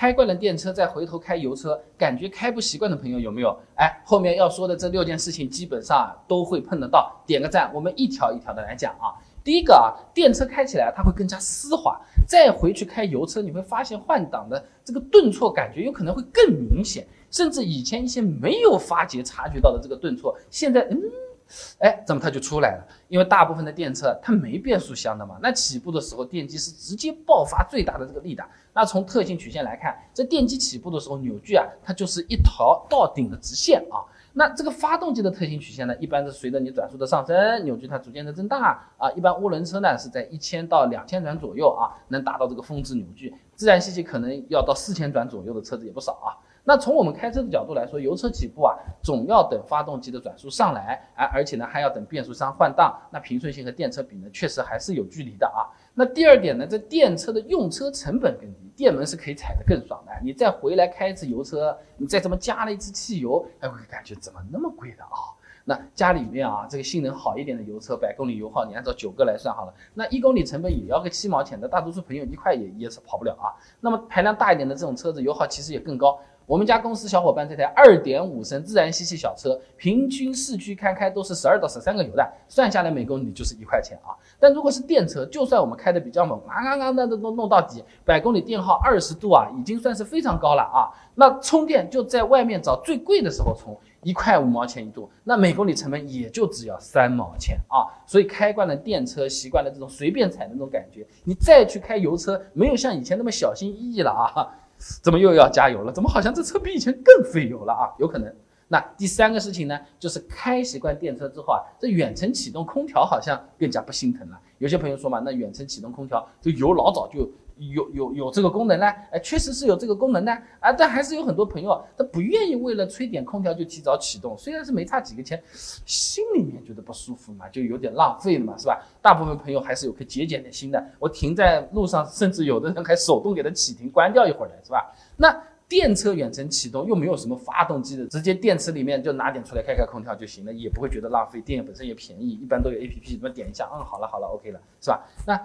开惯了电车，再回头开油车，感觉开不习惯的朋友有没有？哎，后面要说的这六件事情，基本上都会碰得到。点个赞，我们一条一条的来讲啊。第一个啊，电车开起来它会更加丝滑，再回去开油车，你会发现换挡的这个顿挫感觉有可能会更明显，甚至以前一些没有发觉察觉到的这个顿挫，现在嗯。哎，怎么它就出来了？因为大部分的电车它没变速箱的嘛，那起步的时候电机是直接爆发最大的这个力的。那从特性曲线来看，这电机起步的时候扭矩啊，它就是一条到顶的直线啊。那这个发动机的特性曲线呢，一般是随着你转速的上升，扭矩它逐渐的增大啊。一般涡轮车呢是在一千到两千转左右啊，能达到这个峰值扭矩。自然吸气可能要到四千转左右的车子也不少啊。那从我们开车的角度来说，油车起步啊，总要等发动机的转速上来，哎，而且呢还要等变速箱换挡，那平顺性和电车比呢，确实还是有距离的啊。那第二点呢，这电车的用车成本更低，电门是可以踩得更爽的。你再回来开一次油车，你再这么加了一次汽油，还会感觉怎么那么贵的啊？那家里面啊，这个性能好一点的油车，百公里油耗你按照九个来算好了，那一公里成本也要个七毛钱的，大多数朋友一块也也是跑不了啊。那么排量大一点的这种车子，油耗其实也更高。我们家公司小伙伴这台二点五升自然吸气小车，平均市区开开都是十二到十三个油的，算下来每公里就是一块钱啊。但如果是电车，就算我们开的比较猛，啊啊啊，那都弄弄到底，百公里电耗二十度啊，已经算是非常高了啊。那充电就在外面找最贵的时候充，一块五毛钱一度，那每公里成本也就只要三毛钱啊。所以开惯了电车，习惯了这种随便踩的那种感觉，你再去开油车，没有像以前那么小心翼翼了啊。怎么又要加油了？怎么好像这车比以前更费油了啊？有可能。那第三个事情呢，就是开习惯电车之后啊，这远程启动空调好像更加不心疼了。有些朋友说嘛，那远程启动空调这油老早就。有有有这个功能呢？哎，确实是有这个功能呢啊，但还是有很多朋友他不愿意为了吹点空调就提早启动，虽然是没差几个钱，心里面觉得不舒服嘛，就有点浪费了嘛，是吧？大部分朋友还是有颗节俭的心的，我停在路上，甚至有的人还手动给它启停关掉一会儿的，是吧？那电车远程启动又没有什么发动机的，直接电池里面就拿点出来开开空调就行了，也不会觉得浪费，电本身也便宜，一般都有 A P P，怎么点一下，嗯，好了好了，OK 了，是吧？那。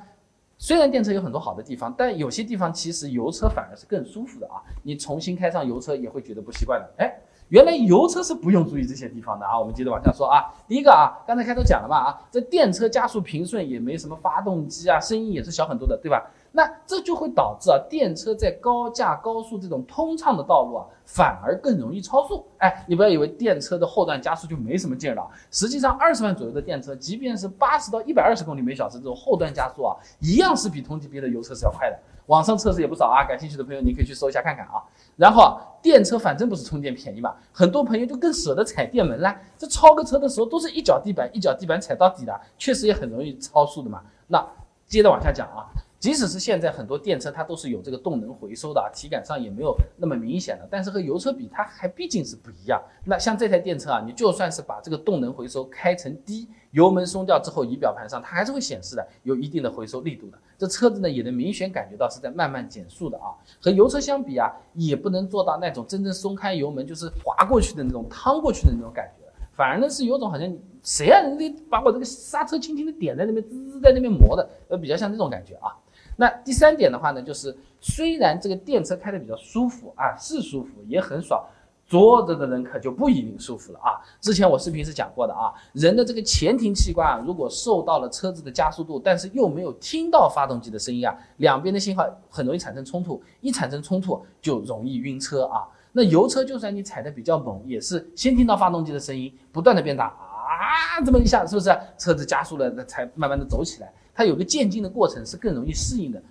虽然电车有很多好的地方，但有些地方其实油车反而是更舒服的啊！你重新开上油车也会觉得不习惯的。哎，原来油车是不用注意这些地方的啊！我们接着往下说啊。第一个啊，刚才开头讲了嘛啊，这电车加速平顺，也没什么发动机啊，声音也是小很多的，对吧？那这就会导致啊，电车在高架、高速这种通畅的道路啊，反而更容易超速。哎，你不要以为电车的后段加速就没什么劲了，实际上二十万左右的电车，即便是八十到一百二十公里每小时这种后段加速啊，一样是比同级别的油车是要快的。网上测试也不少啊，感兴趣的朋友你可以去搜一下看看啊。然后电车反正不是充电便宜嘛，很多朋友就更舍得踩电门啦。这超个车的时候都是一脚地板一脚地板踩到底的，确实也很容易超速的嘛。那接着往下讲啊。即使是现在很多电车，它都是有这个动能回收的啊，体感上也没有那么明显了。但是和油车比，它还毕竟是不一样。那像这台电车啊，你就算是把这个动能回收开成低，油门松掉之后，仪表盘上它还是会显示的，有一定的回收力度的。这车子呢，也能明显感觉到是在慢慢减速的啊。和油车相比啊，也不能做到那种真正松开油门就是滑过去的那种、趟过去的那种感觉，反而呢是有种好像谁啊，你把我这个刹车轻轻的点在那边，滋滋在那边磨的，呃，比较像这种感觉啊。那第三点的话呢，就是虽然这个电车开的比较舒服啊，是舒服也很爽，坐着的人可就不一定舒服了啊。之前我视频是讲过的啊，人的这个前庭器官啊，如果受到了车子的加速度，但是又没有听到发动机的声音啊，两边的信号很容易产生冲突，一产生冲突就容易晕车啊。那油车就算你踩的比较猛，也是先听到发动机的声音，不断的变大啊，啊这么一下是不是车子加速了，那才慢慢的走起来。它有个渐进的过程，是更容易适应的。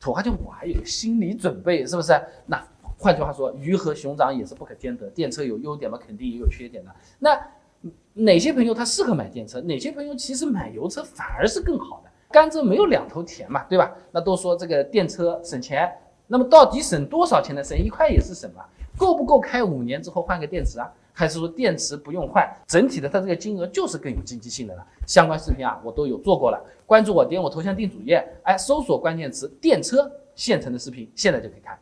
土话就我还有心理准备，是不是？那换句话说，鱼和熊掌也是不可兼得。电车有优点嘛，肯定也有缺点的。那哪些朋友他适合买电车？哪些朋友其实买油车反而是更好的？甘蔗没有两头甜嘛，对吧？那都说这个电车省钱，那么到底省多少钱呢？省一块也是省嘛。够不够开五年之后换个电池啊？还是说电池不用换，整体的它这个金额就是更有经济性的了。相关视频啊，我都有做过了，关注我，点我头像进主页，哎，搜索关键词电车，现成的视频现在就可以看。